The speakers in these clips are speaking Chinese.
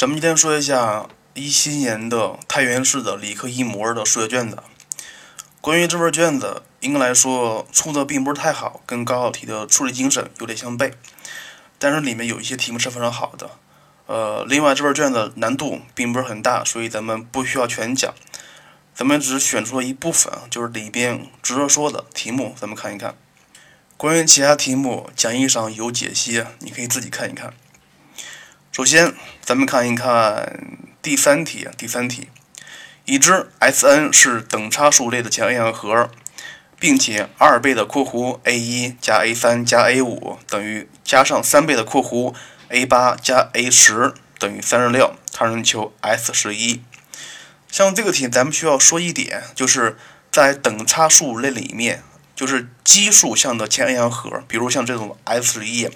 咱们今天说一下一七年的太原市的理科一模的数学卷子。关于这份卷子，应该来说出的并不是太好，跟高考题的处理精神有点相悖。但是里面有一些题目是非常好的。呃，另外这份卷子难度并不是很大，所以咱们不需要全讲。咱们只选出了一部分，就是里边值得说的题目，咱们看一看。关于其他题目，讲义上有解析，你可以自己看一看。首先，咱们看一看第三题。第三题，已知 S_n 是等差数列的前 n 阳和，并且二倍的括弧 a 一加 a 三加 a 五等于加上三倍的括弧 a 八加 a 十等于三十六，它让你求 S 十一。像这个题，咱们需要说一点，就是在等差数列里面，就是奇数项的前 n 阳和，比如像这种 S 十一。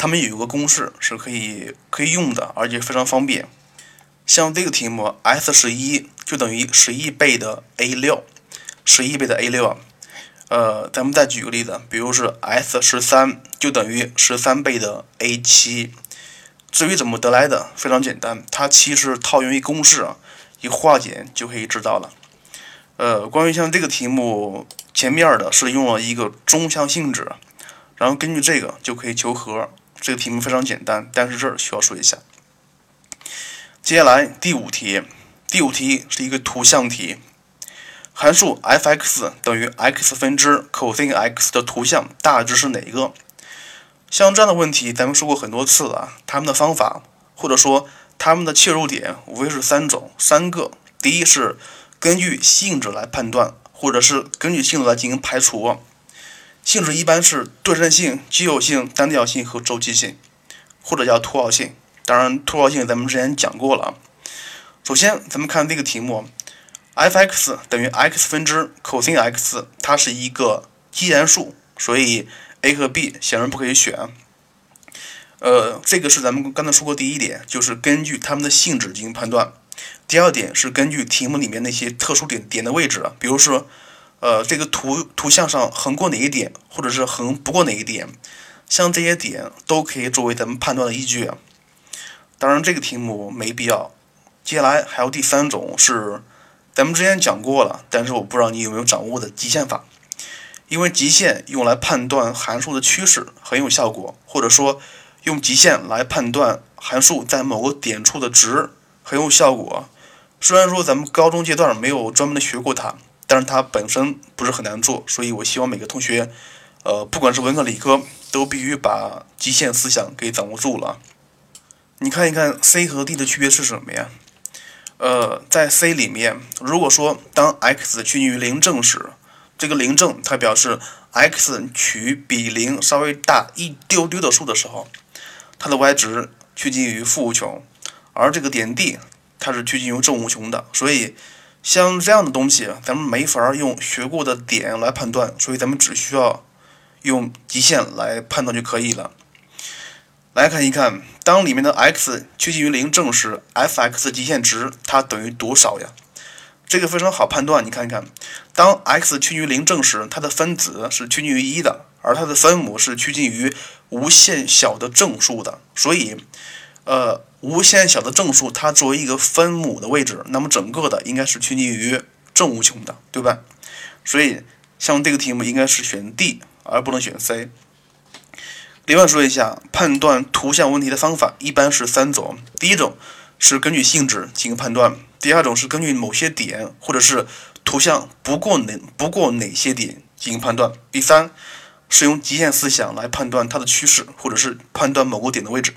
它们有一个公式是可以可以用的，而且非常方便。像这个题目，S 十一就等于十一倍的 a 六，十一倍的 a 六啊。呃，咱们再举个例子，比如是 S 十三就等于十三倍的 a 七。至于怎么得来的，非常简单，它其实套用一公式啊，一化简就可以知道了。呃，关于像这个题目前面的是用了一个中项性质，然后根据这个就可以求和。这个题目非常简单，但是这儿需要说一下。接下来第五题，第五题是一个图像题，函数 f(x) 等于 x 分之 cos x 的图像大致是哪一个？像这样的问题，咱们说过很多次了。他们的方法或者说他们的切入点无非是三种，三个。第一是根据性质来判断，或者是根据性质来进行排除。性质一般是对称性、奇偶性、单调性和周期性，或者叫凸凹性。当然，凸凹性咱们之前讲过了。首先，咱们看这个题目，f(x) 等于 x 分之 cos x，它是一个奇函数，所以 a 和 b 显然不可以选。呃，这个是咱们刚才说过第一点，就是根据它们的性质进行判断。第二点是根据题目里面那些特殊点点的位置，比如说。呃，这个图图像上横过哪一点，或者是横不过哪一点，像这些点都可以作为咱们判断的依据。当然，这个题目没必要。接下来还有第三种是，咱们之前讲过了，但是我不知道你有没有掌握的极限法。因为极限用来判断函数的趋势很有效果，或者说用极限来判断函数在某个点处的值很有效果。虽然说咱们高中阶段没有专门的学过它。但是它本身不是很难做，所以我希望每个同学，呃，不管是文科理科，都必须把极限思想给掌握住了。你看一看 C 和 D 的区别是什么呀？呃，在 C 里面，如果说当 x 趋近于零正时，这个零正它表示 x 取比零稍微大一丢丢的数的时候，它的 y 值趋近于负无穷，而这个点 D 它是趋近于正无穷的，所以。像这样的东西，咱们没法用学过的点来判断，所以咱们只需要用极限来判断就可以了。来看一看，当里面的 x 趋近于零正时，f(x) 极限值它等于多少呀？这个非常好判断，你看看，当 x 趋近于零正时，它的分子是趋近于一的，而它的分母是趋近于无限小的正数的，所以。呃，无限小的正数，它作为一个分母的位置，那么整个的应该是趋近于正无穷的，对吧？所以像这个题目应该是选 D，而不能选 C。另外说一下，判断图像问题的方法一般是三种：第一种是根据性质进行判断；第二种是根据某些点或者是图像不过哪不过哪些点进行判断；第三是用极限思想来判断它的趋势，或者是判断某个点的位置。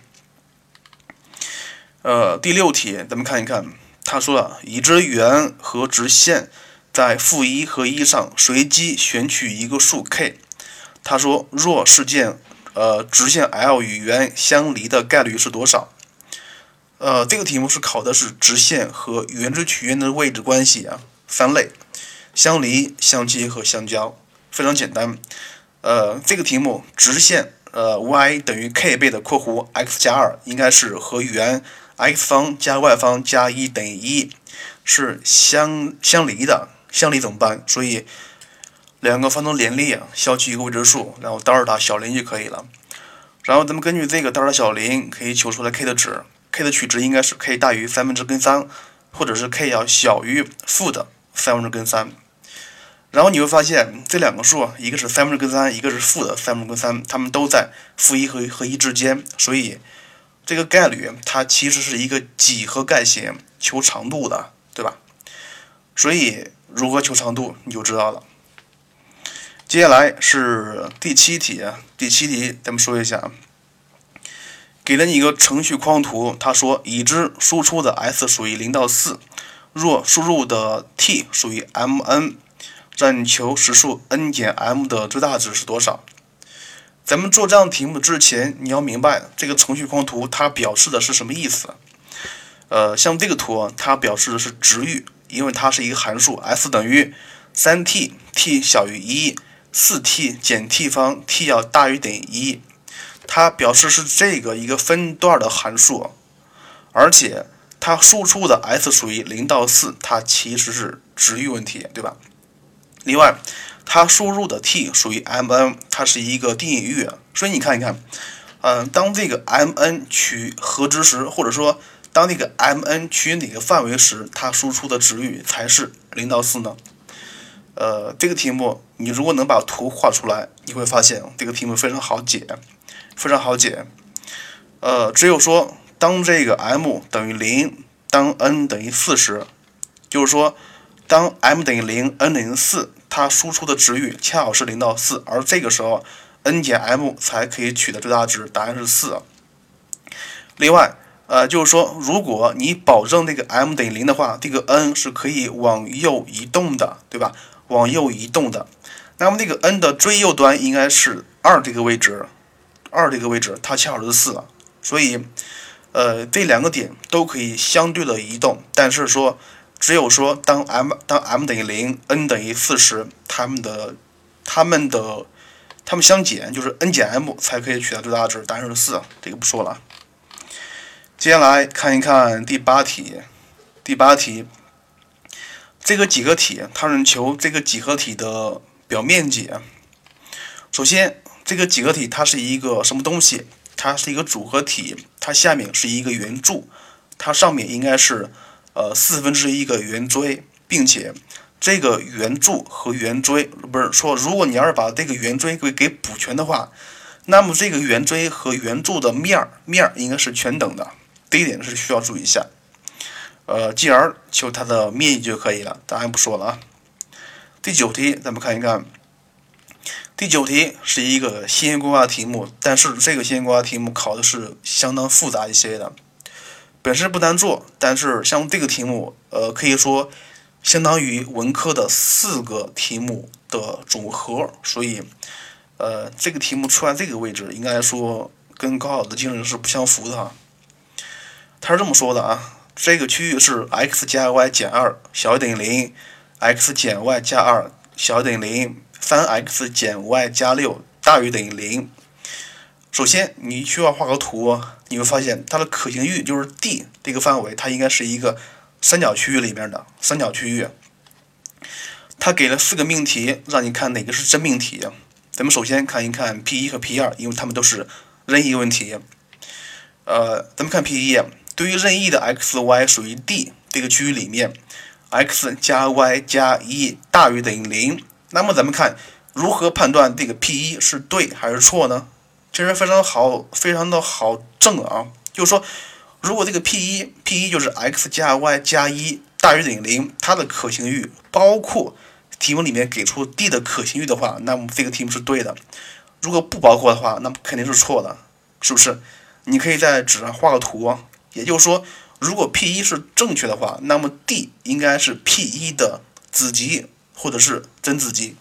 呃，第六题，咱们看一看，他说了，已知圆和直线在负一和一上随机选取一个数 k。他说，若事件呃直线 l 与圆相离的概率是多少？呃，这个题目是考的是直线和圆之曲线的位置关系啊，三类：相离、相接和相交，非常简单。呃，这个题目直线呃 y 等于 k 倍的括弧 x 加二，应该是和圆。X 方加 y 方加一等于一，是相相离的，相离怎么办？所以两个方程联立，消去一个未知数，然后德尔塔小零就可以了。然后咱们根据这个德尔塔小零，可以求出来 k 的值。k 的取值应该是 k 大于三分之根三，或者是 k 要小于负的三分之根三。然后你会发现这两个数，一个是三分之根三，一个是负的三分之根三，它们都在负一和和一之间，所以这个概率它其实是一个几何概型，求长度的，对吧？所以如何求长度你就知道了。接下来是第七题，第七题咱们说一下，给了你一个程序框图，他说已知输出的 s 属于零到四，若输入的 t 属于 m_n。让你求实数 n 减 m 的最大值是多少？咱们做这样题目之前，你要明白这个程序框图它表示的是什么意思。呃，像这个图，它表示的是值域，因为它是一个函数，s 等于三 t，t 小于一，四 t 减 t 方，t 要大于等于一，它表示是这个一个分段的函数，而且它输出的 s 属于零到四，它其实是值域问题，对吧？另外，它输入的 t 属于 m_n，它是一个定义域，所以你看一看，嗯，当这个 m_n 取何值时，或者说当这个 m_n 取哪个范围时，它输出的值域才是零到四呢？呃，这个题目你如果能把图画出来，你会发现这个题目非常好解，非常好解。呃，只有说当这个 m 等于零，当 n 等于四时，就是说。当 m 等于零，n 等于四，它输出的值域恰好是零到四，而这个时候 n 减 m 才可以取得最大值，答案是四。另外，呃，就是说，如果你保证这个 m 等于零的话，这个 n 是可以往右移动的，对吧？往右移动的，那么这个 n 的最右端应该是二这个位置，二这个位置它恰好是四，所以，呃，这两个点都可以相对的移动，但是说。只有说，当 m 当 m 等于零，n 等于四时，它们的它们的它们相减，就是 n 减 m 才可以取得最大值，答案是四。这个不说了。接下来看一看第八题。第八题，这个几何体，它是求这个几何体的表面积。首先，这个几何体它是一个什么东西？它是一个组合体，它下面是一个圆柱，它上面应该是。呃，四分之一个圆锥，并且这个圆柱和圆锥不是说，如果你要是把这个圆锥给给补全的话，那么这个圆锥和圆柱的面儿面儿应该是全等的，这一点是需要注意一下。呃，进而求它的面积就可以了。答案不说了啊。第九题，咱们看一看。第九题是一个线性规划题目，但是这个线性规划题目考的是相当复杂一些的。本身不难做，但是像这个题目，呃，可以说相当于文科的四个题目的总和，所以，呃，这个题目出在这个位置，应该说跟高考的精神是不相符的哈。他是这么说的啊，这个区域是 x 加 y 减二小于等于零，x 减 y 加二小于等于零，三 x 减 y 加六大于等于零。首先，你需要画个图，你会发现它的可行域就是 D 这个范围，它应该是一个三角区域里面的三角区域。它给了四个命题，让你看哪个是真命题。咱们首先看一看 P 一和 P 二，因为它们都是任意问题。呃，咱们看 P 一，对于任意的 x、y 属于 D 这个区域里面，x 加 y 加一大于等于零，那么咱们看如何判断这个 P 一是对还是错呢？其实非常好，非常的好证啊，就是说，如果这个 P 一 P 一就是 x 加 y 加一大于等于零，它的可行域包括题目里面给出 D 的可行域的话，那么这个题目是对的；如果不包括的话，那么肯定是错的，是不是？你可以在纸上画个图啊，也就是说，如果 P 一是正确的话，那么 D 应该是 P 一的子集或者是真子集。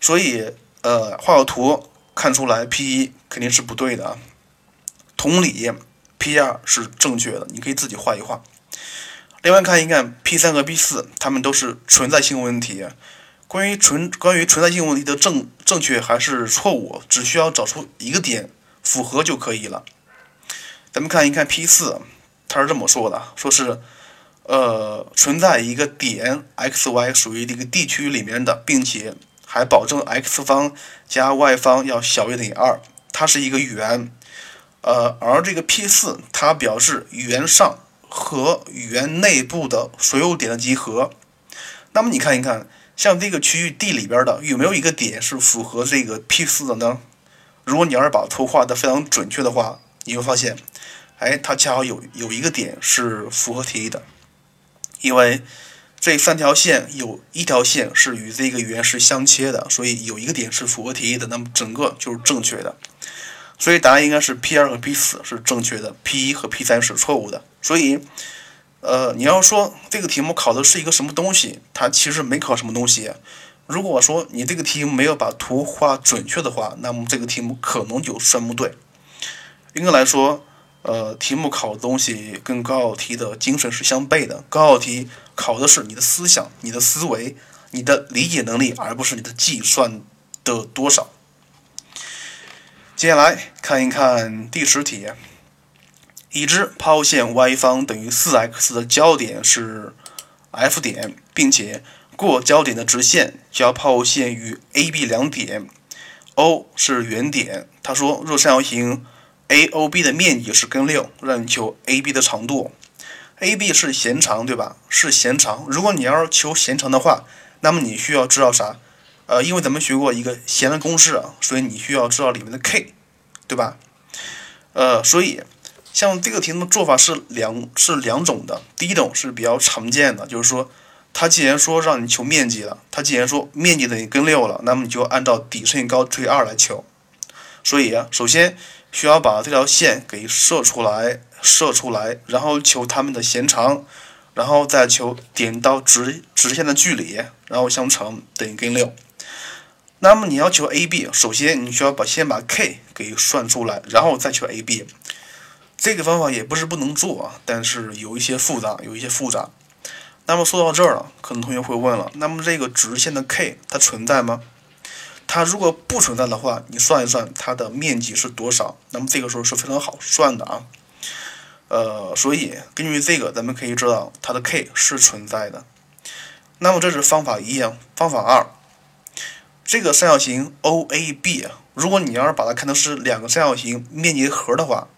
所以，呃，画个图。看出来 P 一肯定是不对的啊，同理 P 二是正确的，你可以自己画一画。另外看一看 P 三和 P 四，它们都是存在性问题。关于存关于存在性问题的正正确还是错误，只需要找出一个点符合就可以了。咱们看一看 P 四，它是这么说的，说是呃存在一个点 x y 属于这个 D 区里面的，并且。还保证 x 方加 y 方要小于等于二，它是一个圆，呃，而这个 P 四它表示圆上和圆内部的所有点的集合。那么你看一看，像这个区域 D 里边的有没有一个点是符合这个 P 四的呢？如果你要是把图画的非常准确的话，你会发现，哎，它恰好有有一个点是符合题意的，因为这三条线有一条线是与这个圆是相切的，所以有一个点是符合题意的，那么整个就是正确的。所以答案应该是 P 二和 P 四是正确的，P 一和 P 三是错误的。所以。呃，你要说这个题目考的是一个什么东西？它其实没考什么东西。如果说你这个题目没有把图画准确的话，那么这个题目可能就算不对。应该来说，呃，题目考的东西跟高考题的精神是相悖的。高考题考的是你的思想、你的思维、你的理解能力，而不是你的计算的多少。接下来看一看第十题。已知抛物线 y 方等于 4x 的交点是 F 点，并且过交点的直线交抛物线与 AB 两点，O 是原点。他说，若三角形 AOB 的面积是根六，让你求 AB 的长度。AB 是弦长，对吧？是弦长。如果你要是求弦长的话，那么你需要知道啥？呃，因为咱们学过一个弦的公式啊，所以你需要知道里面的 K，对吧？呃，所以。像这个题目做法是两是两种的，第一种是比较常见的，就是说，它既然说让你求面积了，它既然说面积等于根六了，那么你就按照底乘以高除以二来求。所以啊，首先需要把这条线给设出来，设出来，然后求它们的弦长，然后再求点到直直线的距离，然后相乘等于根六。那么你要求 AB，首先你需要把先把 K 给算出来，然后再求 AB。这个方法也不是不能做啊，但是有一些复杂，有一些复杂。那么说到这儿了，可能同学会问了：那么这个直线的 K 它存在吗？它如果不存在的话，你算一算它的面积是多少？那么这个时候是非常好算的啊。呃，所以根据这个，咱们可以知道它的 K 是存在的。那么这是方法一啊，方法二，这个三角形 OAB，如果你要是把它看成是两个三角形面积和的话。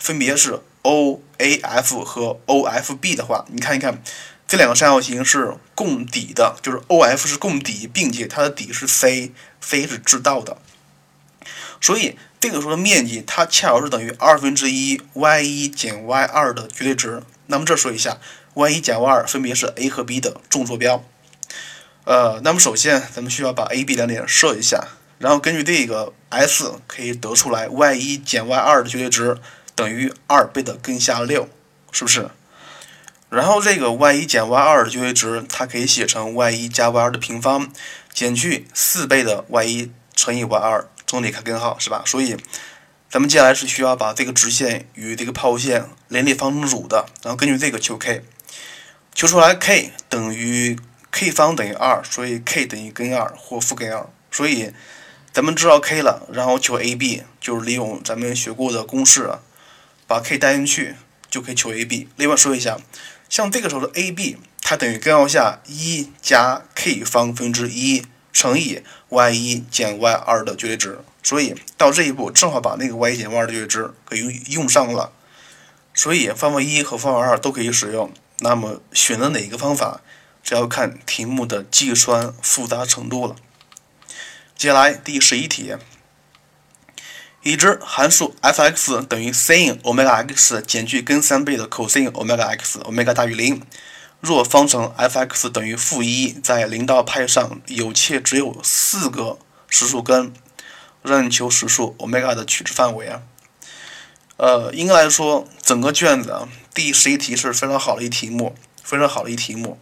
分别是 OAF 和 OFB 的话，你看一看，这两个三角形是共底的，就是 OF 是共底，并且它的底是 C，C 是知道的。所以这个时候的面积，它恰好是等于二分之一 y 一减 y 二的绝对值。那么这说一下，y 一减 y 二分别是 A 和 B 的纵坐标。呃，那么首先咱们需要把 A、B 两点设一下，然后根据这个 S 可以得出来 y 一减 y 二的绝对值。等于二倍的根下六，是不是？然后这个 y 一减 y 二的绝对值，它可以写成 y 一加 y 二的平方减去四倍的 y 一乘以 y 二，重点看根号，是吧？所以咱们接下来是需要把这个直线与这个抛物线联立方程组的，然后根据这个求 k，求出来 k 等于 k 方等于二，所以 k 等于根二或负根二，所以咱们知道 k 了，然后求 ab，就是利用咱们学过的公式。把 k 带进去就可以求 ab。另外说一下，像这个时候的 ab，它等于根号下一加 k 方分之一乘以 y 一减 y 二的绝对值。所以到这一步，正好把那个 y 一减 y 二的绝对值给用用上了。所以方法一和方法二都可以使用。那么选择哪一个方法，只要看题目的计算复杂程度了。接下来第十一题。已知函数 f(x) 等于 sin 欧米伽 x 减去根三倍的 cos 欧米伽 x，欧米伽大于零。若方程 f(x) 等于负一，在零到派上有且只有四个实数根，让你求实数欧米伽的取值范围啊。呃，应该来说，整个卷子啊，第十一题是非常好的一题目，非常好的一题目。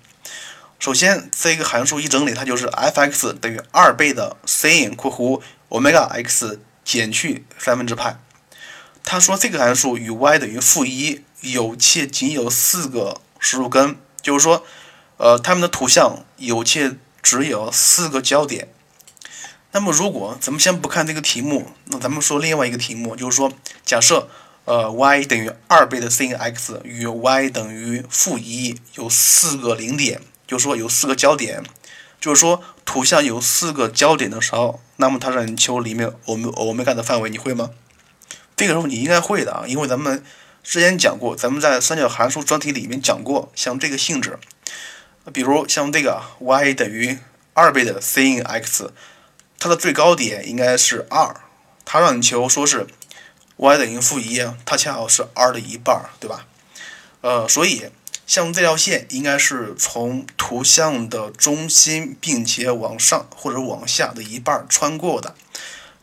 首先，这个函数一整理，它就是 f(x) 等于二倍的 sin 括弧欧米伽 x。减去三分之派，他说这个函数与 y 等于负一，有且仅有四个实数根，就是说，呃，它们的图像有且只有四个焦点。那么，如果咱们先不看这个题目，那咱们说另外一个题目，就是说，假设呃 y 等于二倍的 sin x 与 y 等于负一有四个零点，就是说有四个焦点。就是说，图像有四个焦点的时候，那么它让你求里面欧欧米伽的范围，你会吗？这个时候你应该会的啊，因为咱们之前讲过，咱们在三角函数专题里面讲过，像这个性质，比如像这个 y 等于二倍的 sin x，它的最高点应该是二，它让你求说是 y 等于负一，它恰好是二的一半，对吧？呃，所以像这条线应该是从图像的中心，并且往上或者往下的一半穿过的。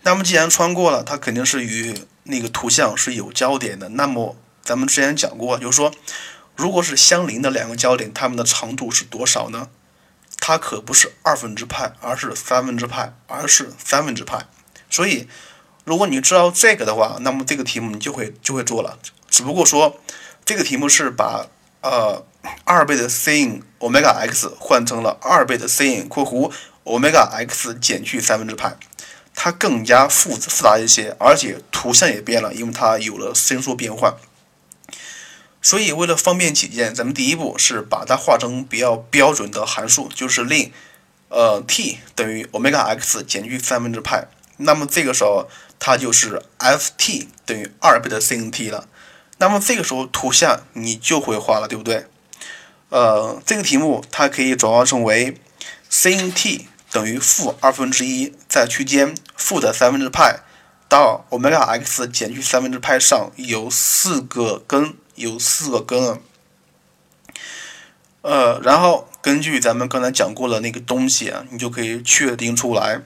那么既然穿过了，它肯定是与那个图像是有交点的。那么咱们之前讲过，就是说，如果是相邻的两个交点，它们的长度是多少呢？它可不是二分之派，而是三分之派，而是三分之派。所以，如果你知道这个的话，那么这个题目你就会就会做了。只不过说，这个题目是把呃二倍的 sin omega x 换成了二倍的 sin 括弧 omega x 减去三分之派。它更加复复杂一些，而且图像也变了，因为它有了伸缩变换。所以为了方便起见，咱们第一步是把它化成比较标准的函数，就是令呃 t 等于 omega x 减去三分之派。那么这个时候它就是 f_t 等于二倍的 sin t 了。那么这个时候图像你就会画了，对不对？呃，这个题目它可以转化成为 sin t。等于负二分之一，在区间负的三分之派到欧米伽 x 减去三分之派上有四个根，有四个根。呃，然后根据咱们刚才讲过的那个东西啊，你就可以确定出来，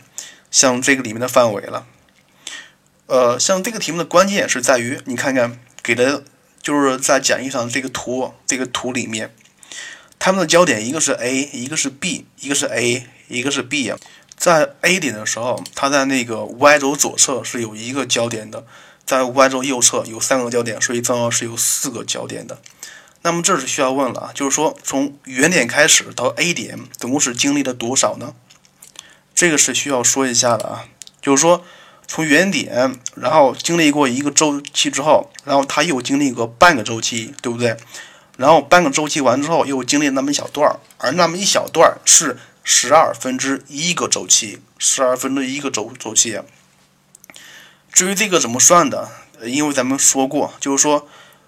像这个里面的范围了。呃，像这个题目的关键是在于，你看看给的，就是在讲义上这个图，这个图里面。它们的焦点一个是 A，一个是 B，一个是 A，一个是 B 啊。在 A 点的时候，它在那个 Y 轴左侧是有一个焦点的，在 Y 轴右侧有三个焦点，所以正好是有四个焦点的。那么这是需要问了，就是说从原点开始到 A 点，总共是经历了多少呢？这个是需要说一下的啊，就是说从原点，然后经历过一个周期之后，然后它又经历过半个周期，对不对？然后半个周期完之后，又经历那么一小段儿，而那么一小段儿是十二分之一个周期，十二分之一个周周期。至于这个怎么算的，因为咱们说过，就是说，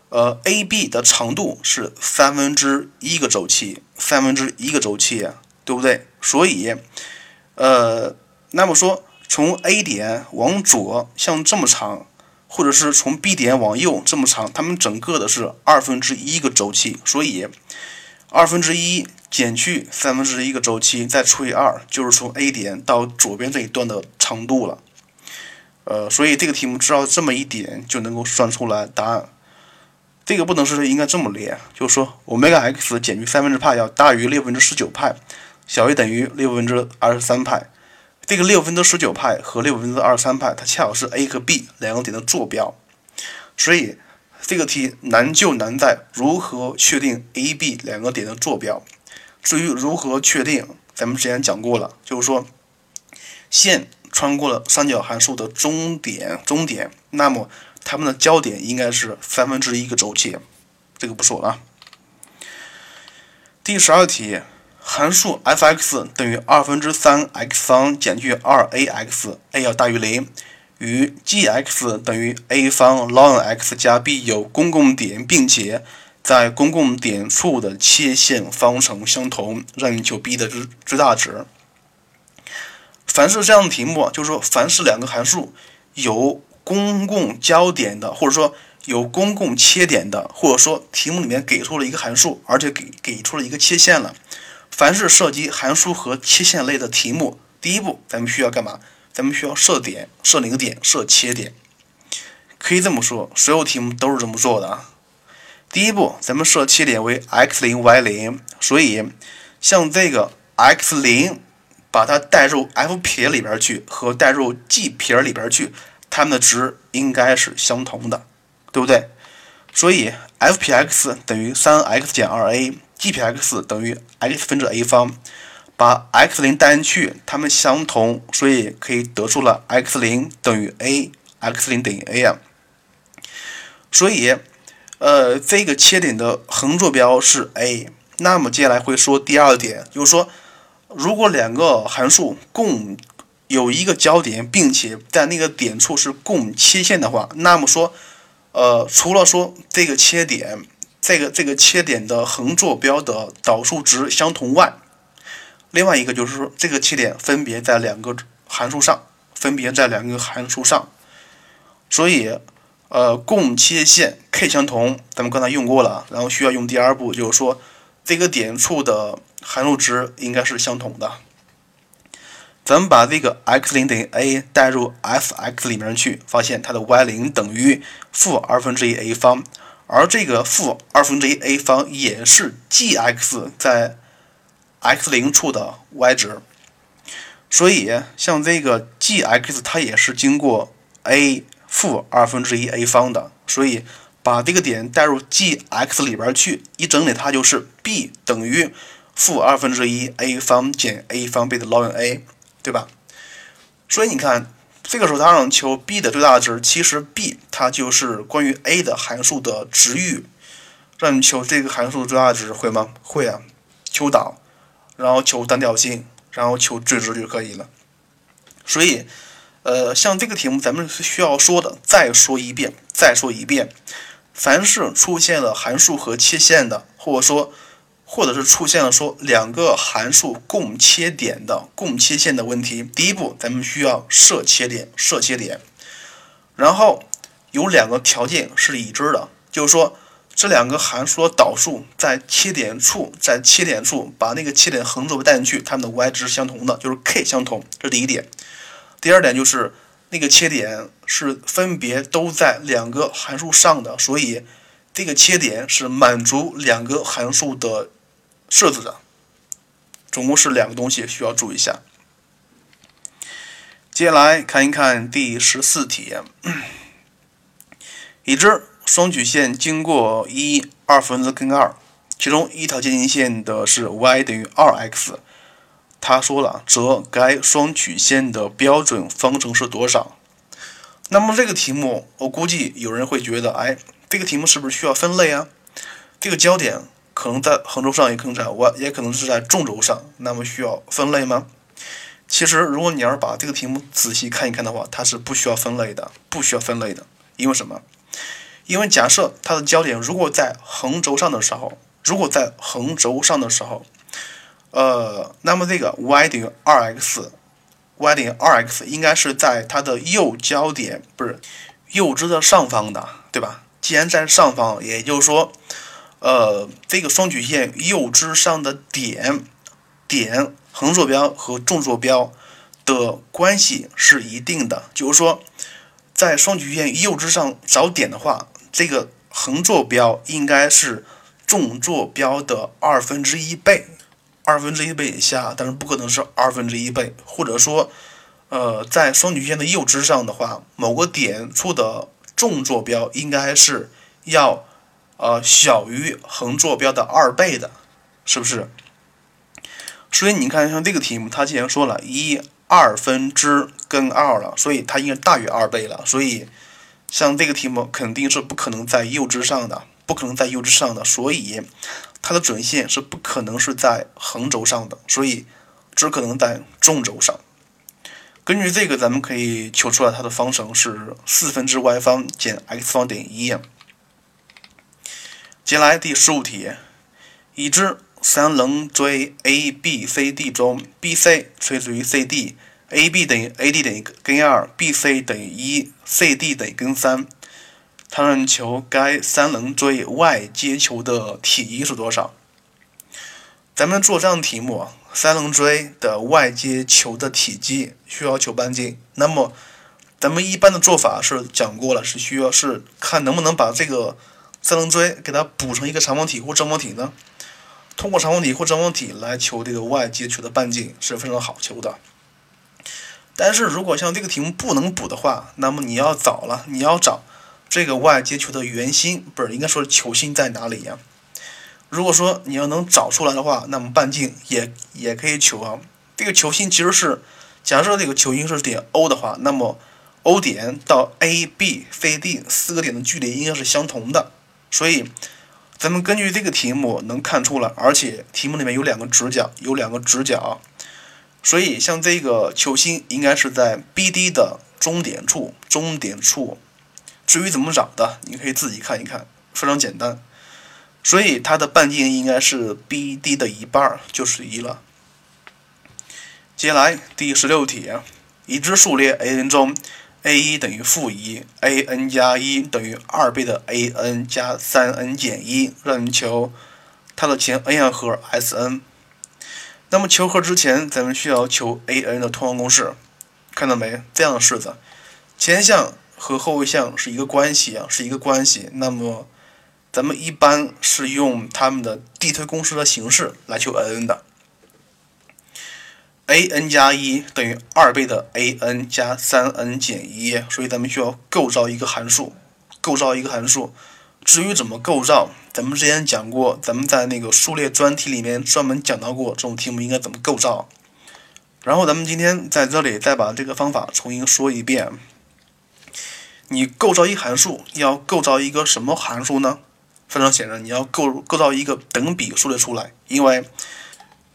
呃，AB 的长度是三分之一个周期，三分之一个周期，对不对？所以，呃，那么说从 A 点往左像这么长。或者是从 B 点往右这么长，它们整个的是二分之一个周期，所以二分之一减去三分之一个周期再除以二，就是从 A 点到左边这一段的长度了。呃，所以这个题目知道这么一点就能够算出来答案。这个不能是应该这么列，就是说欧米伽 x 减去三分之派要大于六分之十九派，小于等于六分之二十三派。这个六分之十九派和六分之二十三派，它恰好是 A 和 B 两个点的坐标，所以这个题难就难在如何确定 A、B 两个点的坐标。至于如何确定，咱们之前讲过了，就是说线穿过了三角函数的中点，中点，那么它们的交点应该是三分之一个周期，这个不说了。第十二题。函数 f(x) 等于二分之三 x 方减去二 ax，a 要大于零，与 g(x) 等于 a 方 ln x 加 b 有公共点，并且在公共点处的切线方程相同，让你求 b 的最最大值。凡是这样的题目，就是说，凡是两个函数有公共交点的，或者说有公共切点的，或者说题目里面给出了一个函数，而且给给出了一个切线了。凡是涉及函数和切线类的题目，第一步咱们需要干嘛？咱们需要设点、设零点、设切点。可以这么说，所有题目都是这么做的啊。第一步，咱们设切点为 x 零、y 零，所以像这个 x 零，把它代入 f 撇里边去和代入 g 撇里边去，它们的值应该是相同的，对不对？所以 f 撇 x 等于三 x 减二 a。G 撇 x 等于 x 分之 a 方，把 x 零带进去，它们相同，所以可以得出了 x 零等于 a，x 零等于 a 啊。所以，呃，这个切点的横坐标是 a。那么接下来会说第二点，就是说，如果两个函数共有一个交点，并且在那个点处是共切线的话，那么说，呃，除了说这个切点，这个这个切点的横坐标的导数值相同外，另外一个就是说，这个切点分别在两个函数上，分别在两个函数上，所以，呃，共切线 k 相同，咱们刚才用过了，然后需要用第二步，就是说这个点处的函数值应该是相同的。咱们把这个 x 零等于 a 代入 f(x) 里面去，发现它的 y 零等于负二分之一 a 方，而这个负二分之一 a 方也是 g(x) 在 x 零处的 y 值，所以像这个 g(x) 它也是经过 a 负二分之一 a 方的，所以把这个点代入 g(x) 里边去，一整理它就是 b 等于负二分之一 a 方减 a 方倍的 ln a。对吧？所以你看，这个时候它让求 b 的最大值，其实 b 它就是关于 a 的函数的值域，让你求这个函数的最大值，会吗？会啊，求导，然后求单调性，然后求最值就可以了。所以，呃，像这个题目，咱们是需要说的，再说一遍，再说一遍，凡是出现了函数和切线的，或者说。或者是出现了说两个函数共切点的共切线的问题。第一步，咱们需要设切点，设切点，然后有两个条件是已知的，就是说这两个函数的导数在切点处，在切点处把那个切点横坐标带进去，它们的 y 值是相同的，就是 k 相同，这是第一点。第二点就是那个切点是分别都在两个函数上的，所以这个切点是满足两个函数的。设置的总共是两个东西，需要注意一下。接下来看一看第十四题，已知双曲线经过一二分之根二，其中一条接近线的是 y 等于二 x。他说了，则该双曲线的标准方程是多少？那么这个题目，我估计有人会觉得，哎，这个题目是不是需要分类啊？这个焦点。可能在横轴上，也可能在 y，也可能是在纵轴上。那么需要分类吗？其实，如果你要是把这个题目仔细看一看的话，它是不需要分类的，不需要分类的。因为什么？因为假设它的焦点如果在横轴上的时候，如果在横轴上的时候，呃，那么这个 y 等于 2x，y 等于 2x 应该是在它的右焦点，不是右支的上方的，对吧？既然在上方，也就是说。呃，这个双曲线右支上的点点横坐标和纵坐标的关系是一定的，就是说，在双曲线右支上找点的话，这个横坐标应该是纵坐标的二分之一倍，二分之一倍以下，但是不可能是二分之一倍，或者说，呃，在双曲线的右支上的话，某个点处的纵坐标应该是要。呃，小于横坐标的二倍的，是不是？所以你看，像这个题目，它既然说了一二分之根二了，所以它应该大于二倍了。所以，像这个题目肯定是不可能在右支上的，不可能在右支上的。所以，它的准线是不可能是在横轴上的，所以只可能在纵轴上。根据这个，咱们可以求出来它的方程是四分之 y 方减 x 方等于一。接下来第十五题，已知三棱锥 ABCD 中，BC 垂直于 CD，AB 等于 AD 等于根二，BC 等于一，CD 等于根三。他让你求该三棱锥外接球的体积是多少？咱们做这样的题目，三棱锥的外接球的体积需要求半径。那么，咱们一般的做法是讲过了，是需要是看能不能把这个。三棱锥给它补成一个长方体或正方体呢？通过长方体或正方体来求这个外接球的半径是非常好求的。但是如果像这个题目不能补的话，那么你要找了，你要找这个外接球的圆心，不是应该说是球心在哪里呀？如果说你要能找出来的话，那么半径也也可以求啊。这个球心其实是假设这个球心是点 O 的话，那么 O 点到 A、B、C、D 四个点的距离应该是相同的。所以，咱们根据这个题目能看出来，而且题目里面有两个直角，有两个直角，所以像这个球心应该是在 BD 的中点处，中点处。至于怎么找的，你可以自己看一看，非常简单。所以它的半径应该是 BD 的一半，就是一了。接下来第十六题，已知数列 a n 中，a 一等于负一，a n 加一等于二倍的 a n 加三 n 减一，让你求它的前 n 项和 S n。那么求和之前，咱们需要求 a n 的通项公式，看到没？这样的式子，前项和后项是一个关系啊，是一个关系。那么咱们一般是用它们的递推公式的形式来求 a n 的。A n 加一等于二倍的 a n 加三 n 减一，所以咱们需要构造一个函数，构造一个函数。至于怎么构造，咱们之前讲过，咱们在那个数列专题里面专门讲到过这种题目应该怎么构造。然后咱们今天在这里再把这个方法重新说一遍。你构造一函数，要构造一个什么函数呢？非常显然，你要构构造一个等比数列出来，因为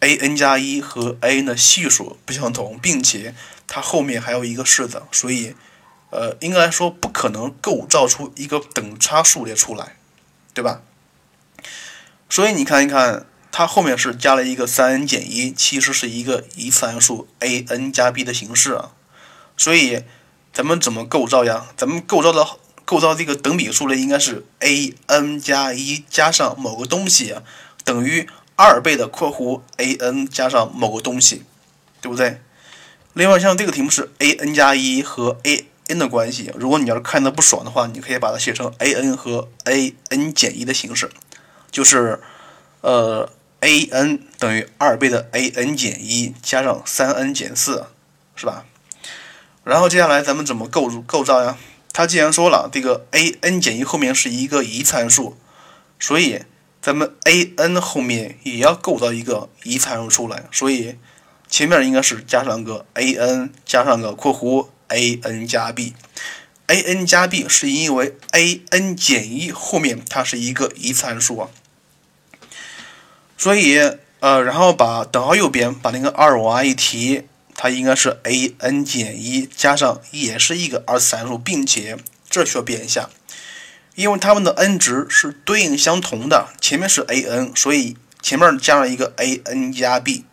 a n 加一和 a n 的系数不相同，并且它后面还有一个式子，所以。呃，应该来说不可能构造出一个等差数列出来，对吧？所以你看一看，它后面是加了一个三 n 减一，其实是一个一次函数 a n 加 b 的形式啊。所以咱们怎么构造呀？咱们构造的构造这个等比数列应该是 a n 加一加上某个东西等于二倍的括弧 a n 加上某个东西，对不对？另外像这个题目是 a n 加一和 a n 的关系，如果你要是看的不爽的话，你可以把它写成 a n 和 a n 减一的形式，就是呃 a n 等于二倍的 a n 减一加上三 n 减四，是吧？然后接下来咱们怎么构构造呀？它既然说了这个 a n 减一后面是一个一参数，所以咱们 a n 后面也要构造一个一次函数出来，所以前面应该是加上个 a n 加上个括弧。a n 加 b，a n 加 b 是因为 a n 减一后面它是一个一次函数啊，所以呃，然后把等号右边把那个二往外一提，它应该是 a n 减一加上也是一个二次函数，并且这需要变一下，因为它们的 n 值是对应相同的，前面是 a n，所以前面加上一个 a n 加 b。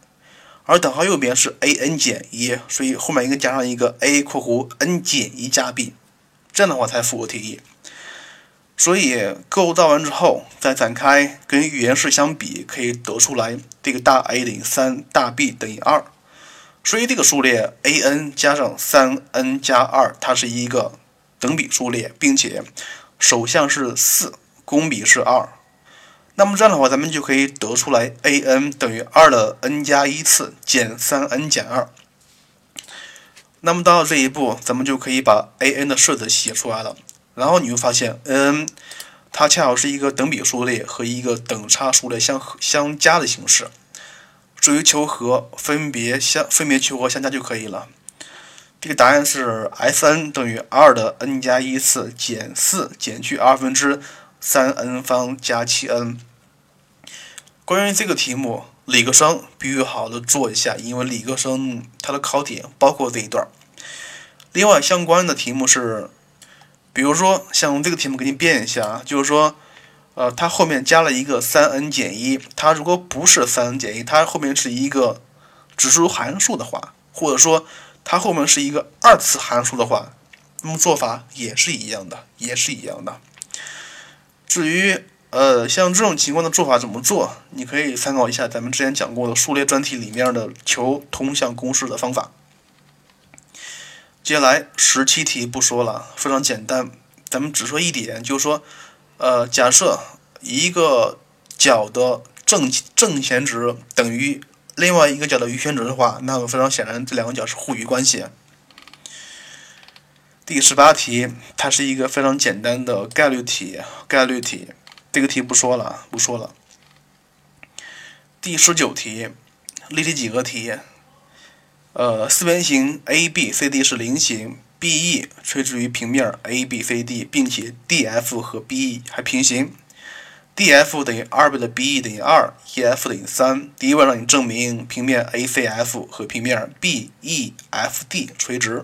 而等号右边是 a n 减一，所以后面应该加上一个 a 括弧 n 减一加 b，这样的话才符合题意。所以构造完之后再展开，跟语言式相比，可以得出来这个大 A 等于三，大 B 等于二。所以这个数列 a n 加上三 n 加二，它是一个等比数列，并且首项是四，公比是二。那么这样的话，咱们就可以得出来，a n 等于二的 n 加一次减三 n 减二。那么到了这一步，咱们就可以把 a n 的式子写出来了。然后你会发现，n 它恰好是一个等比数列和一个等差数列相相加的形式。至于求和，分别相分别求和相加就可以了。这个答案是 s n 等于二的 n 加一次减四减去二分之。三 n 方加七 n。关于这个题目，理科生必须好好的做一下，因为理科生它的考点包括这一段。另外，相关的题目是，比如说像这个题目给你变一下，就是说，呃，它后面加了一个三 n 减一，它如果不是三 n 减一，它后面是一个指数函数的话，或者说它后面是一个二次函数的话，那么做法也是一样的，也是一样的。至于呃，像这种情况的做法怎么做，你可以参考一下咱们之前讲过的数列专题里面的求通项公式的方法。接下来十七题不说了，非常简单，咱们只说一点，就是说，呃，假设一个角的正正弦值等于另外一个角的余弦值的话，那么非常显然这两个角是互余关系。第十八题，它是一个非常简单的概率题，概率题，这个题不说了，不说了。第十九题，立体几何题，呃，四边形 ABCD 是菱形，BE 垂直于平面 ABCD，并且 DF 和 BE 还平行。dF 等于二倍的 BE 等于二，EF 等于三。第一问让你证明平面 ACF 和平面 BEFD 垂直。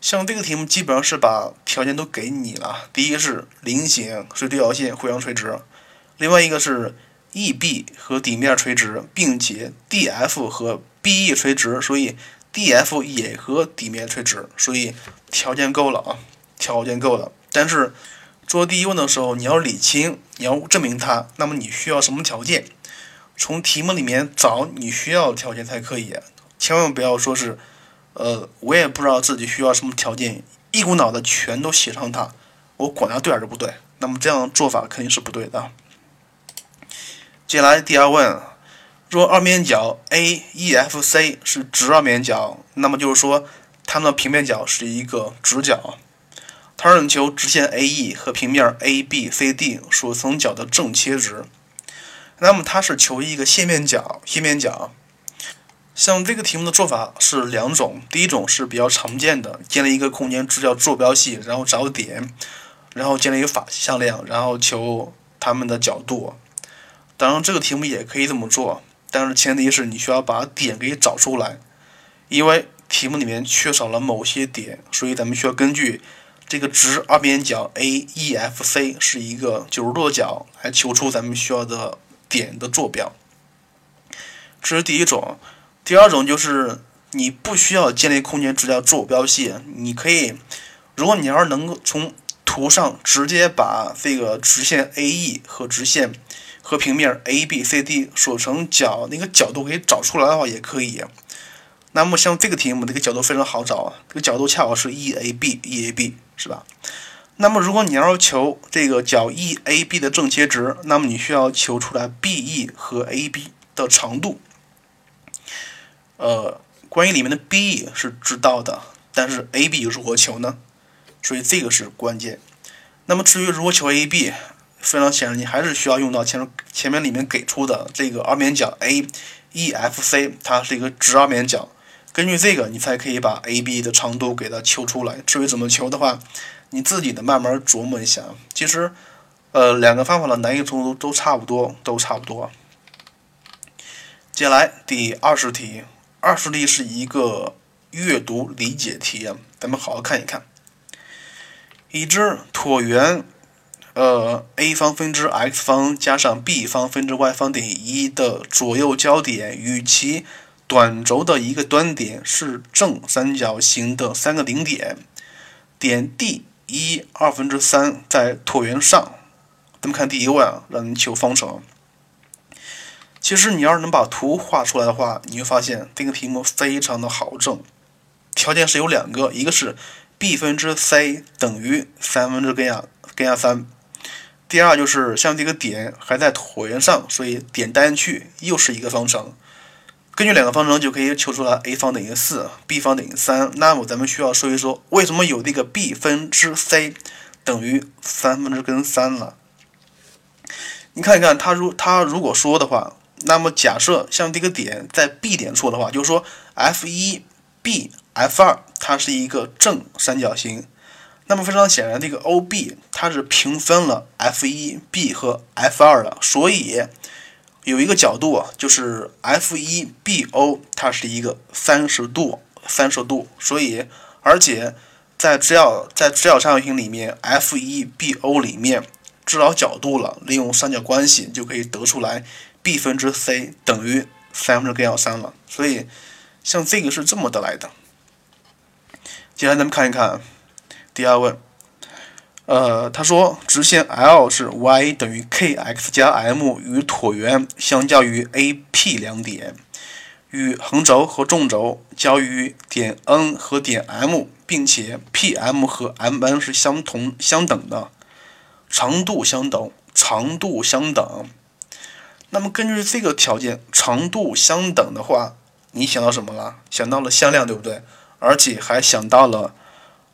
像这个题目基本上是把条件都给你了。第一是菱形是对角线互相垂直，另外一个是 EB 和底面垂直，并且 DF 和 BE 垂直，所以 DF 也和底面垂直，所以条件够了啊，条件够了。但是做第一问的时候，你要理清，你要证明它，那么你需要什么条件？从题目里面找你需要的条件才可以，千万不要说是。呃，我也不知道自己需要什么条件，一股脑的全都写上它，我管它对还是不对？那么这样做法肯定是不对的。接下来第二问，若二面角 AEFC 是直二面角，那么就是说它们的平面角是一个直角。它让求直线 AE 和平面 ABCD 所层角的正切值。那么它是求一个线面角，线面角。像这个题目的做法是两种，第一种是比较常见的，建立一个空间直角坐标系，然后找点，然后建立一个法向量，然后求它们的角度。当然，这个题目也可以这么做，但是前提是你需要把点给找出来，因为题目里面缺少了某些点，所以咱们需要根据这个直二边角 AEFC 是一个九十度角来求出咱们需要的点的坐标。这是第一种。第二种就是你不需要建立空间直角坐标系，你可以，如果你要是能够从图上直接把这个直线 AE 和直线和平面 ABCD 所成角那个角度给找出来的话，也可以。那么像这个题目，这个角度非常好找，这个角度恰好是 EAB，EAB 是吧？那么如果你要求这个角 EAB 的正切值，那么你需要求出来 BE 和 AB 的长度。呃，关于里面的 BE 是知道的，但是 AB 如何求呢？所以这个是关键。那么至于如何求 AB，非常显然你还是需要用到前面前面里面给出的这个二面角 AEFC，它是一个直二面角。根据这个，你才可以把 AB 的长度给它求出来。至于怎么求的话，你自己的慢慢琢磨一下。其实，呃，两个方法的难易程度都差不多，都差不多。接下来第二十题。二十题是一个阅读理解题，咱们好好看一看。已知椭圆，呃，a 方分之 x 方加上 b 方分之 y 方等于一的左右交点与其短轴的一个端点是正三角形的三个顶点，点 D 一二分之三在椭圆上。咱们看第一问啊，让你求方程。其实你要是能把图画出来的话，你会发现这个题目非常的好证。条件是有两个，一个是 b 分之 c 等于三分之根压根压三。第二就是像这个点还在椭圆上，所以点单去又是一个方程。根据两个方程就可以求出来 a 方等于四，b 方等于三。那么咱们需要说一说，为什么有这个 b 分之 c 等于三分之根三了？你看一看，他如他如果说的话。那么假设像这个点在 B 点处的话，就是说 F 一 B F 二它是一个正三角形。那么非常显然，这个 O B 它是平分了 F 一 B 和 F 二的，所以有一个角度啊，就是 F 一 B O 它是一个三十度，三十度。所以而且在直角在直角三角形里面，F 一 B O 里面知道角度了，利用三角关系就可以得出来。b 分之 c 等于三分之根号三了，所以像这个是这么得来的。接下来咱们看一看第二问，呃，他说直线 L 是 y 等于 kx 加 m 与椭圆相交于 A、P 两点，与横轴和纵轴交于点 N 和点 M，并且 P、M 和 M、N 是相同相等的，长度相等，长度相等。那么根据这个条件，长度相等的话，你想到什么了？想到了向量，对不对？而且还想到了，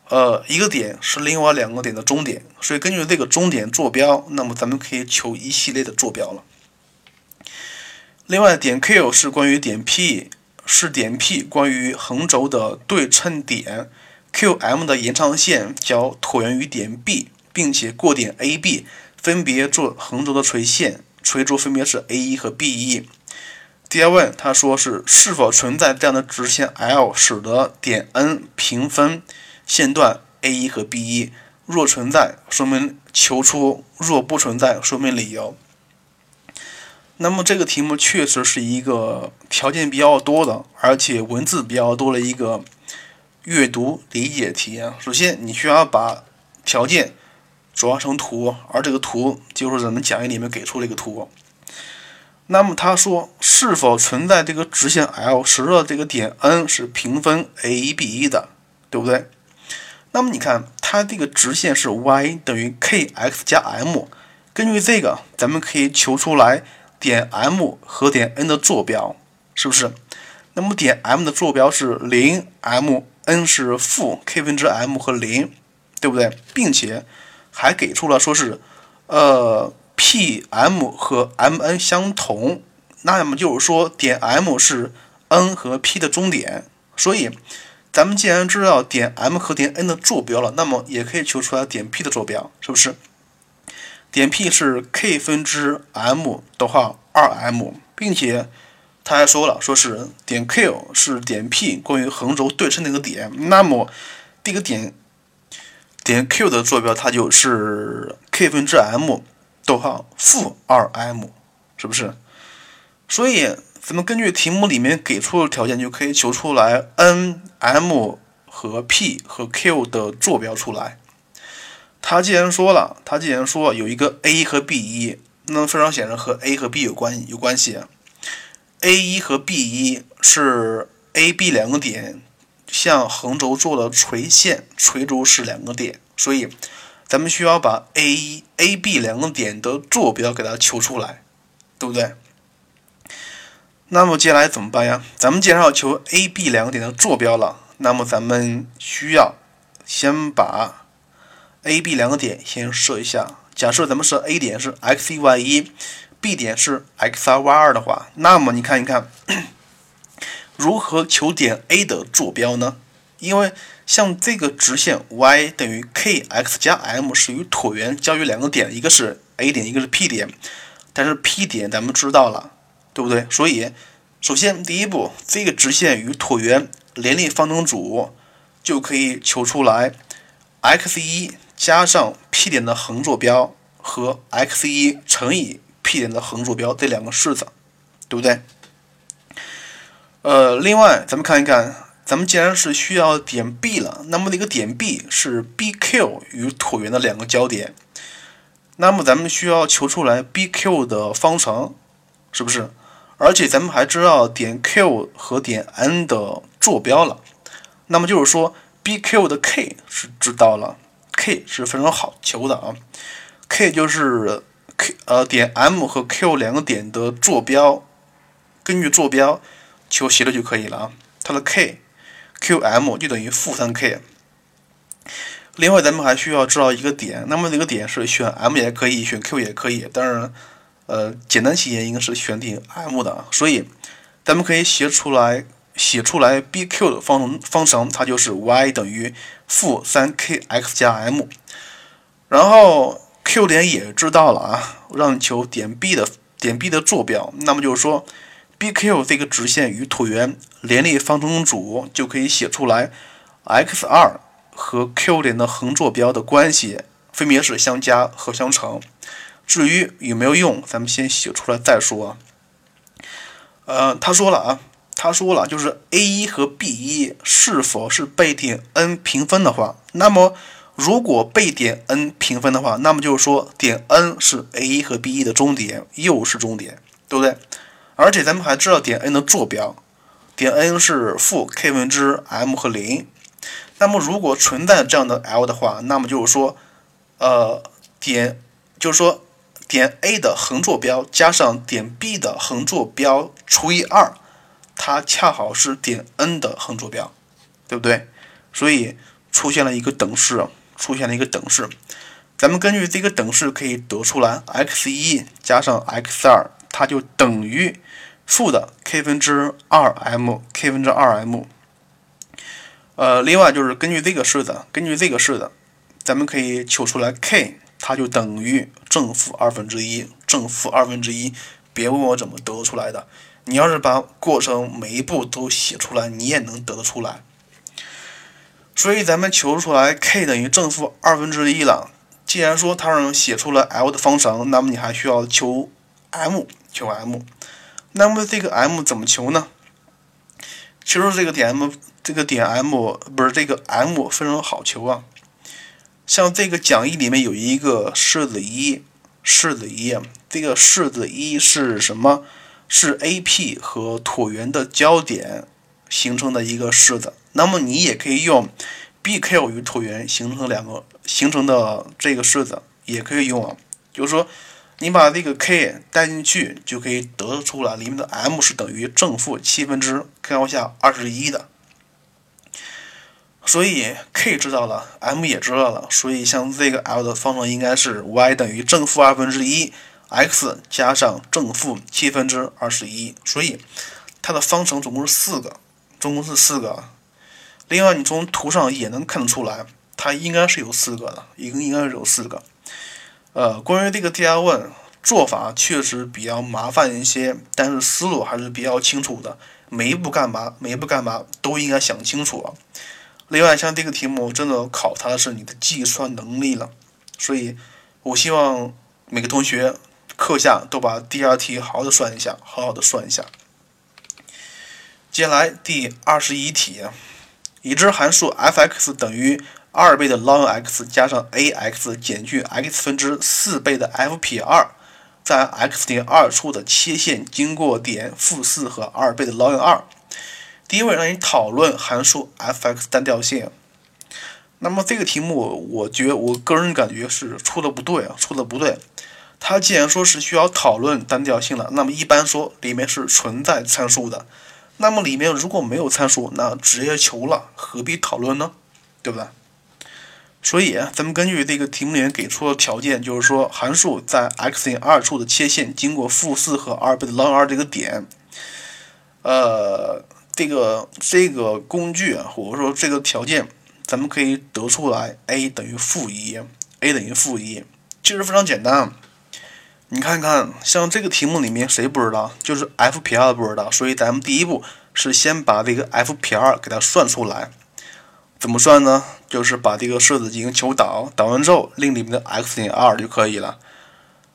呃，一个点是另外两个点的中点，所以根据这个中点坐标，那么咱们可以求一系列的坐标了。另外，点 Q 是关于点 P，是点 P 关于横轴的对称点，QM 的延长线交椭圆于点 B，并且过点 AB。分别做横轴的垂线，垂轴分别是 a 一和 b 一。第二问，他说是是否存在这样的直线 L，使得点 N 平分线段 a 一和 b 一？若存在，说明求出；若不存在，说明理由。那么这个题目确实是一个条件比较多的，而且文字比较多的一个阅读理解题啊。首先，你需要把条件转化成图，而这个图就是咱们讲义里面给出的一个图。那么他说，是否存在这个直线 L，使得这个点 N 是平分 a 一、b、一的，对不对？那么你看，它这个直线是 y 等于 kx 加 m，根据这个，咱们可以求出来点 M 和点 N 的坐标，是不是？那么点 M 的坐标是零 m，N 是负 k 分之 m 和零，对不对？并且还给出了说是，呃。P M 和 M N 相同，那么就是说点 M 是 N 和 P 的中点，所以咱们既然知道点 M 和点 N 的坐标了，那么也可以求出来点 P 的坐标，是不是？点 P 是 K 分之 M 逗号二 M，并且他还说了，说是点 Q 是点 P 关于横轴对称的一个点，那么这个点点 Q 的坐标它就是 K 分之 M。逗号负二 m，是不是？所以咱们根据题目里面给出的条件，就可以求出来 n m 和 p 和 q 的坐标出来。他既然说了，他既然说有一个 a 和 b 一，那非常显然和 a 和 b 有关有关系。a 一和 b 一是 a b 两个点向横轴做的垂线，垂轴是两个点，所以。咱们需要把 A、A、B 两个点的坐标给它求出来，对不对？那么接下来怎么办呀？咱们既然要求 A、B 两个点的坐标了，那么咱们需要先把 A、B 两个点先设一下。假设咱们设 A 点是 x 一 y 一，B 点是 x 二 y 二的话，那么你看一看，如何求点 A 的坐标呢？因为像这个直线 y 等于 kx 加 m 是与椭圆交于两个点，一个是 A 点，一个是 P 点。但是 P 点咱们知道了，对不对？所以，首先第一步，这个直线与椭圆联立方程组就可以求出来 x 一加上 P 点的横坐标和 x 一乘以 P 点的横坐标这两个式子，对不对？呃，另外咱们看一看。咱们既然是需要点 B 了，那么那个点 B 是 BQ 与椭圆的两个交点，那么咱们需要求出来 BQ 的方程，是不是？而且咱们还知道点 Q 和点 N 的坐标了，那么就是说 BQ 的 K 是知道了，K 是非常好求的啊，K 就是 K 呃点 M 和 Q 两个点的坐标，根据坐标求斜率就可以了啊，它的 K。Qm 就等于负三 k。另外，咱们还需要知道一个点，那么这个点是选 M 也可以，选 Q 也可以。当然，呃，简单起见应该是选定 M 的。所以，咱们可以写出来，写出来 BQ 的方程，方程它就是 y 等于负三 kx 加 m。然后 Q 点也知道了啊，让求点 B 的点 B 的坐标，那么就是说。BQ 这个直线与椭圆联立方程组就可以写出来，x 二和 Q 点的横坐标的关系分别是相加和相乘。至于有没有用，咱们先写出来再说。呃，他说了啊，他说了，就是 A 一和 B 一是否是被点 N 平分的话，那么如果被点 N 平分的话，那么就是说点 N 是 A 一和 B 一的中点，又是中点，对不对？而且咱们还知道点 N 的坐标，点 N 是负 k 分之 m 和零。那么如果存在这样的 L 的话，那么就是说，呃，点就是说点 A 的横坐标加上点 B 的横坐标除以二，它恰好是点 N 的横坐标，对不对？所以出现了一个等式，出现了一个等式。咱们根据这个等式可以得出来，x 一加上 x 二，它就等于。负的 k 分之二 m，k 分之二 m。呃，另外就是根据这个式子，根据这个式子，咱们可以求出来 k 它就等于正负二分之一，正负二分之一。别问我怎么得出来的，你要是把过程每一步都写出来，你也能得得出来。所以咱们求出来 k 等于正负二分之一了。既然说它让写出了 l 的方程，那么你还需要求 m，求 m。那么这个 m 怎么求呢？其实这个点 m，这个点 m 不是这个 m 非常好求啊。像这个讲义里面有一个式子一。式子一，这个式子一是什么？是 AP 和椭圆的交点形成的一个式子。那么你也可以用 BQ 与椭圆形成两个形成的这个式子，也可以用啊。就是说，你把这个 K 带进去，就可以得出来里面的 M 是等于正负七分之 k 号下二十一的。所以 k 知道了，m 也知道了，所以像这个 l 的方程应该是 y 等于正负二分之一 x 加上正负七分之二十一，所以它的方程总共是四个，总共是四个。另外，你从图上也能看得出来，它应该是有四个的，一共应该是有四个。呃，关于这个第二问做法确实比较麻烦一些，但是思路还是比较清楚的。每一步干嘛，每一步干嘛都应该想清楚啊。另外，像这个题目真的考察的是你的计算能力了，所以我希望每个同学课下都把第二题好好的算一下，好好的算一下。接下来第二十一题，已知函数 f(x) 等于二倍的 ln(x) 加上 a(x) 减去 x 分之四倍的 f 撇二，在 x 点二处的切线经过点负四和二倍的 ln 二。第一位让你讨论函数 f(x) 单调性，那么这个题目，我觉我个人感觉是出的不对啊，出的不对。它既然说是需要讨论单调性了，那么一般说里面是存在参数的，那么里面如果没有参数，那直接求了，何必讨论呢？对不对？所以咱们根据这个题目里面给出的条件，就是说函数在 x 点二处的切线经过负四和二倍的 ln 二这个点，呃。这个这个工具啊，或者说这个条件，咱们可以得出来，a 等于负一，a 等于负一，其实非常简单。你看看，像这个题目里面谁不知道？就是 f 撇二不知道，所以咱们第一步是先把这个 f 撇二给它算出来。怎么算呢？就是把这个式子进行求导，导完之后令里面的 x 等于二就可以了。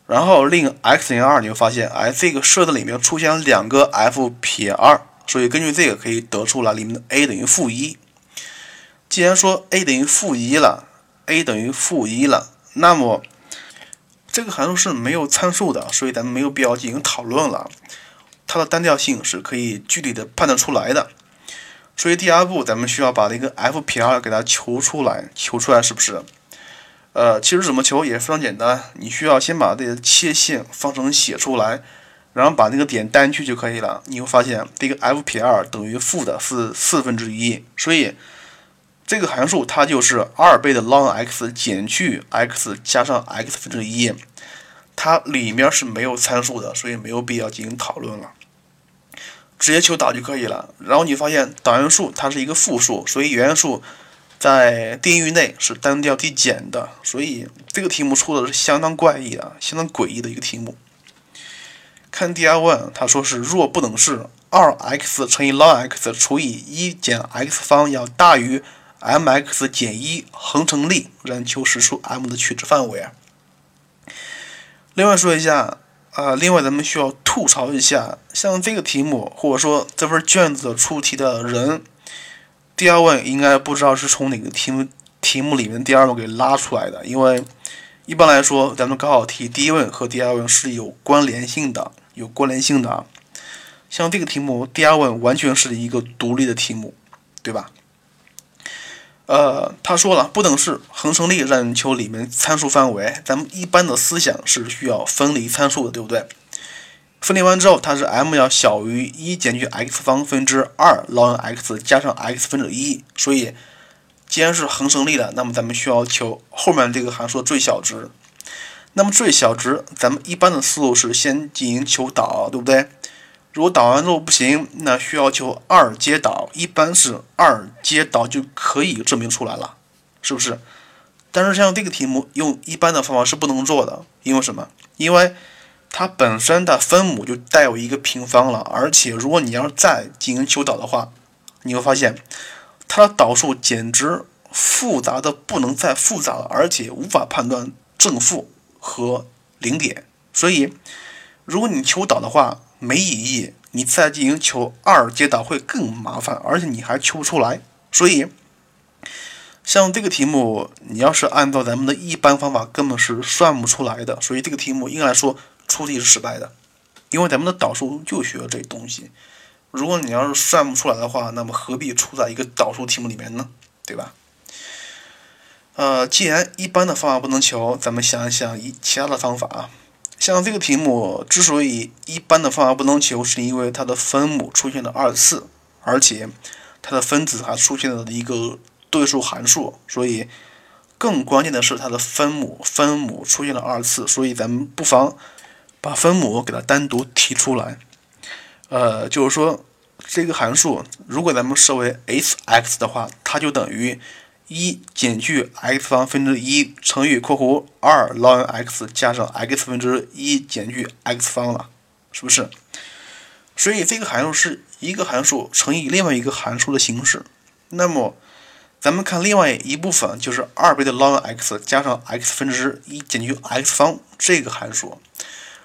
然后令 x 等于二，你会发现，哎，这个式子里面出现了两个 f 撇二。所以根据这个可以得出来里面的 a 等于负一。既然说 a 等于负一了，a 等于负一了，那么这个函数是没有参数的，所以咱们没有必要进行讨论了。它的单调性是可以具体的判断出来的。所以第二步咱们需要把这个 f 撇给它求出来，求出来是不是？呃，其实怎么求也非常简单，你需要先把这个切线方程写出来。然后把那个点单去就可以了，你会发现这个 f 撇二等于负的是四分之一，所以这个函数它就是二倍的 ln x 减去 x 加上 x 分之一，它里面是没有参数的，所以没有必要进行讨论了，直接求导就可以了。然后你发现导函数它是一个负数，所以原元数在定义域内是单调递减的，所以这个题目出的是相当怪异的、相当诡异的一个题目。看第二问，他说是若不等式二 x 乘以 ln x 除以一减 x 方要大于 m(x) 减一恒成立，然求实数 m 的取值范围。另外说一下，啊，另外咱们需要吐槽一下，像这个题目或者说这份卷子出题的人，第二问应该不知道是从哪个题目题目里面第二问给拉出来的，因为一般来说咱们高考题第一问和第二问是有关联性的。有关联性的啊，像这个题目第二问完全是一个独立的题目，对吧？呃，他说了不等式恒成立让你求里面参数范围，咱们一般的思想是需要分离参数的，对不对？分离完之后，它是 m 要小于一减去 x 方分之二 ln x 加上 x 分之一，所以既然是恒成立的，那么咱们需要求后面这个函数最小值。那么最小值，咱们一般的思路是先进行求导，对不对？如果导完之后不行，那需要求二阶导，一般是二阶导就可以证明出来了，是不是？但是像这个题目用一般的方法是不能做的，因为什么？因为它本身的分母就带有一个平方了，而且如果你要再进行求导的话，你会发现它的导数简直复杂的不能再复杂了，而且无法判断正负和零点。所以，如果你求导的话没意义，你再进行求二阶导会更麻烦，而且你还求不出来。所以。像这个题目，你要是按照咱们的一般方法，根本是算不出来的。所以这个题目应该来说出题是失败的，因为咱们的导数就学这东西。如果你要是算不出来的话，那么何必出在一个导数题目里面呢？对吧？呃，既然一般的方法不能求，咱们想一想一其他的方法啊。像这个题目之所以一般的方法不能求，是因为它的分母出现了二次，而且它的分子还出现了一个。对数函数，所以更关键的是它的分母，分母出现了二次，所以咱们不妨把分母给它单独提出来。呃，就是说这个函数，如果咱们设为 s(x) 的话，它就等于一减去 x 方分之一乘以括弧二 ln x 加上 x 分之一减去 x 方了，是不是？所以这个函数是一个函数乘以另外一个函数的形式，那么。咱们看另外一部分，就是二倍的 ln x 加上 x 分之一减去 x 方这个函数。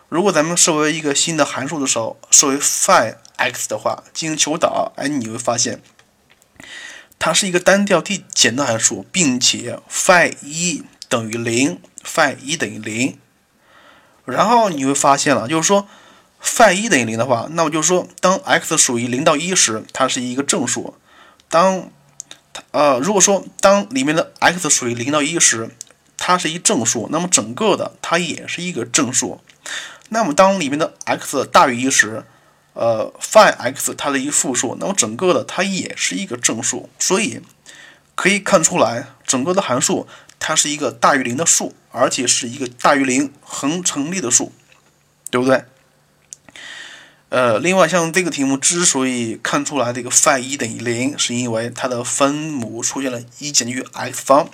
如果咱们设为一个新的函数的时候，设为 phi x 的话，进行求导，哎，你会发现它是一个单调递减的函数，并且 phi 一等于零，phi 一等于零。然后你会发现了，就是说 phi 一等于零的话，那么就是说，当 x 属于零到一时，它是一个正数；当呃，如果说当里面的 x 属于零到一时，它是一正数，那么整个的它也是一个正数。那么当里面的 x 大于一时，呃，phi x 它的一个负数，那么整个的它也是一个正数。所以可以看出来，整个的函数它是一个大于零的数，而且是一个大于零恒成立的数，对不对？呃，另外像这个题目之所以看出来这个 phi 一等于零，是因为它的分母出现了一减去 x 方，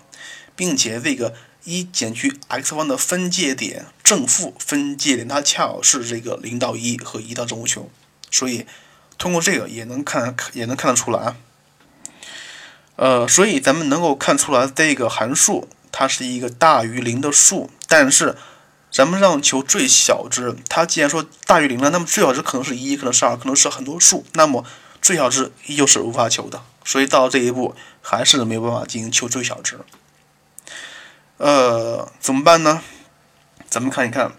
并且这个一减去 x 方的分界点正负分界点，它恰好是这个零到一和一到正无穷，所以通过这个也能看也能看得出来。呃，所以咱们能够看出来这个函数它是一个大于零的数，但是。咱们让求最小值，它既然说大于零了，那么最小值可能是一，可能是二，可能是很多数，那么最小值依旧是无法求的。所以到这一步还是没有办法进行求最小值。呃，怎么办呢？咱们看一看，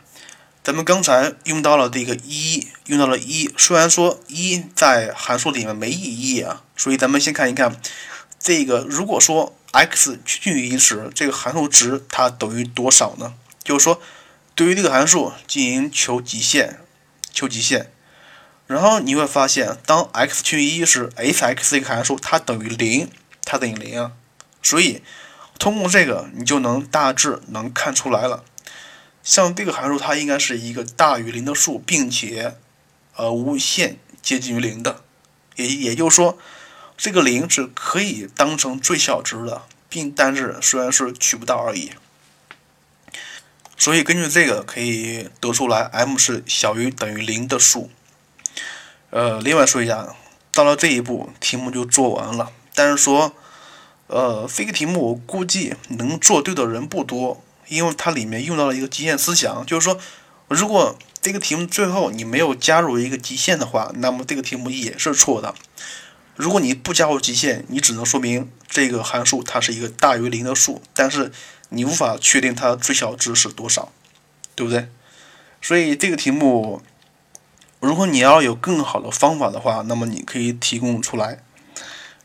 咱们刚才用到了这个一，用到了一，虽然说一在函数里面没意义啊，所以咱们先看一看这个，如果说 x 趋近于一时，这个函数值它等于多少呢？就是说。对于这个函数进行求极限，求极限，然后你会发现，当 x 趋近于一时，f(x) 这个函数它等于零，它等于零啊。所以通过这个，你就能大致能看出来了。像这个函数，它应该是一个大于零的数，并且呃无限接近于零的，也也就是说，这个零是可以当成最小值的，并但是虽然是取不到而已。所以根据这个可以得出来，m 是小于等于零的数。呃，另外说一下，到了这一步，题目就做完了。但是说，呃，这个题目我估计能做对的人不多，因为它里面用到了一个极限思想，就是说，如果这个题目最后你没有加入一个极限的话，那么这个题目也是错的。如果你不加入极限，你只能说明这个函数它是一个大于零的数，但是。你无法确定它最小值是多少，对不对？所以这个题目，如果你要有更好的方法的话，那么你可以提供出来。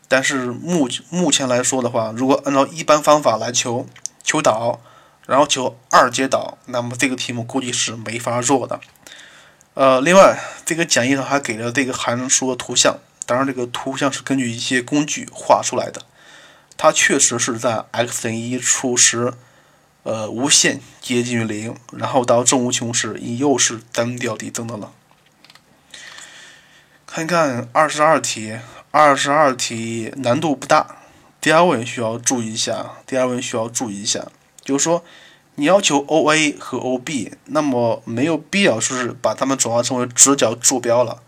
但是目目前来说的话，如果按照一般方法来求求导，然后求二阶导，那么这个题目估计是没法做的。呃，另外这个讲义上还给了这个函数图像，当然这个图像是根据一些工具画出来的。它确实是在 x 等于一处时，呃，无限接近于零，然后到正无穷时，你又是单调递增的了。看一看二十二题，二十二题难度不大。第二问需要注意一下，第二问需要注意一下，就是说，你要求 OA 和 OB，那么没有必要说是把它们转化成为直角坐标了，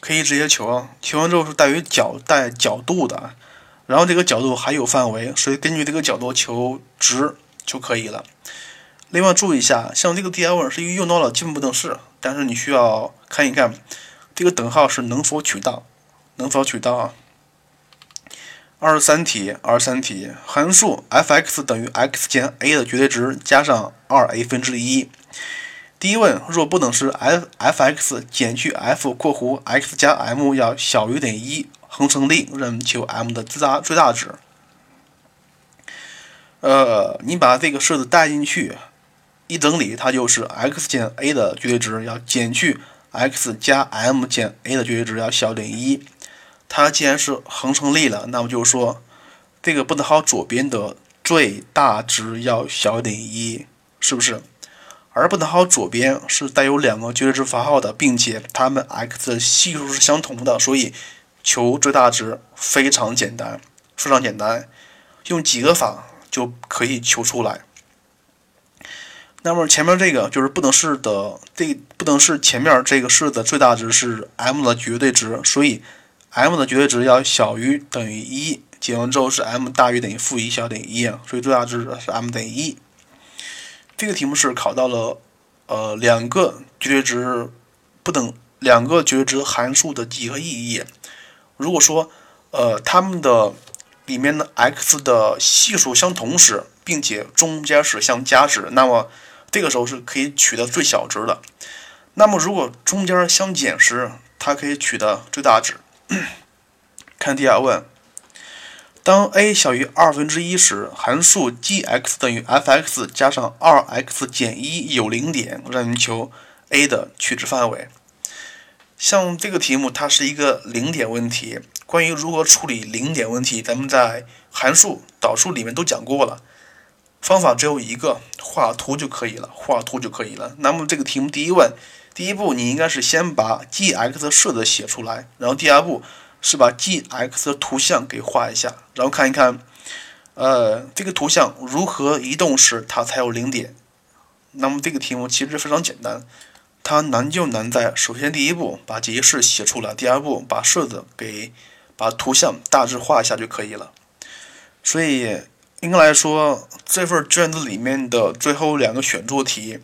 可以直接求啊。求完之后是带于角带角度的，然后这个角度还有范围，所以根据这个角度求值就可以了。另外注意一下，像这个第二问是用到了基本不等式，但是你需要看一看这个等号是能否取到，能否取到啊？二十三题，二十三题，函数 f(x) 等于 x 减 a 的绝对值加上二 a 分之一。第一问，若不等式 f f(x) 减去 f（ 括弧 x 加 m） 要小于等于一，恒成立，任求 m 的最大最大值。呃，你把这个式子带进去，一整理，它就是 x 减 a 的绝对值要减去 x 加 m 减 a 的绝对值要小于等于一。它既然是恒成立了，那么就是说，这个不等号左边的最大值要小于等于一，是不是？而不等号左边是带有两个绝对值符号的，并且它们 x 的系数是相同的，所以求最大值非常简单，非常简单，用几个法就可以求出来。那么前面这个就是不等式的这不等式前面这个式的最大值是 m 的绝对值，所以。M 的绝对值要小于等于一，解完之后是 m 大于等于负一，小于等于一啊，所以最大值是 m 等于一。这个题目是考到了呃两个绝对值不等两个绝对值函数的几何意义。如果说呃它们的里面的 x 的系数相同时，并且中间是相加值，那么这个时候是可以取得最小值的。那么如果中间相减时，它可以取得最大值。看第二问，当 a 小于二分之一时，函数 g(x) 等于 f(x) 加上二 x 减一有零点，让你求 a 的取值范围。像这个题目，它是一个零点问题。关于如何处理零点问题，咱们在函数导数里面都讲过了。方法只有一个，画图就可以了，画图就可以了。那么这个题目第一问。第一步，你应该是先把 g(x) 的式子写出来，然后第二步是把 g(x) 的图像给画一下，然后看一看，呃，这个图像如何移动时它才有零点。那么这个题目其实非常简单，它难就难在首先第一步把解析式写出来，第二步把式子给把图像大致画一下就可以了。所以应该来说，这份卷子里面的最后两个选做题。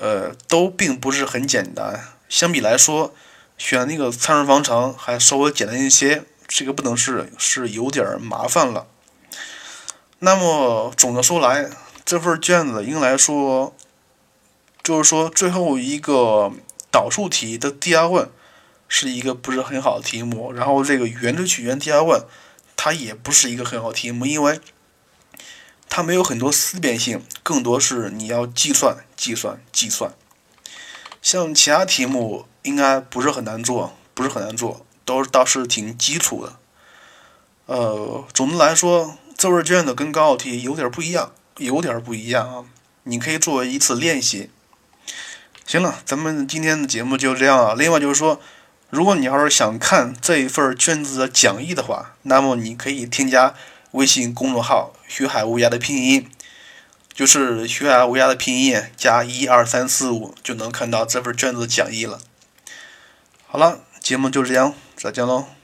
呃，都并不是很简单。相比来说，选那个参数方程还稍微简单一些。这个不等式是有点麻烦了。那么总的说来，这份卷子应该来说，就是说最后一个导数题的第二问是一个不是很好的题目。然后这个圆锥曲线第二问，它也不是一个很好题目，因为。它没有很多思辨性，更多是你要计算、计算、计算。像其他题目应该不是很难做，不是很难做，都倒是挺基础的。呃，总的来说，这份卷子跟高考题有点不一样，有点不一样啊。你可以作为一次练习。行了，咱们今天的节目就这样了。另外就是说，如果你要是想看这一份卷子的讲义的话，那么你可以添加。微信公众号“学海无涯”的拼音，就是“学海无涯”的拼音加一二三四五，就能看到这份卷子讲义了。好了，节目就这样，再见喽。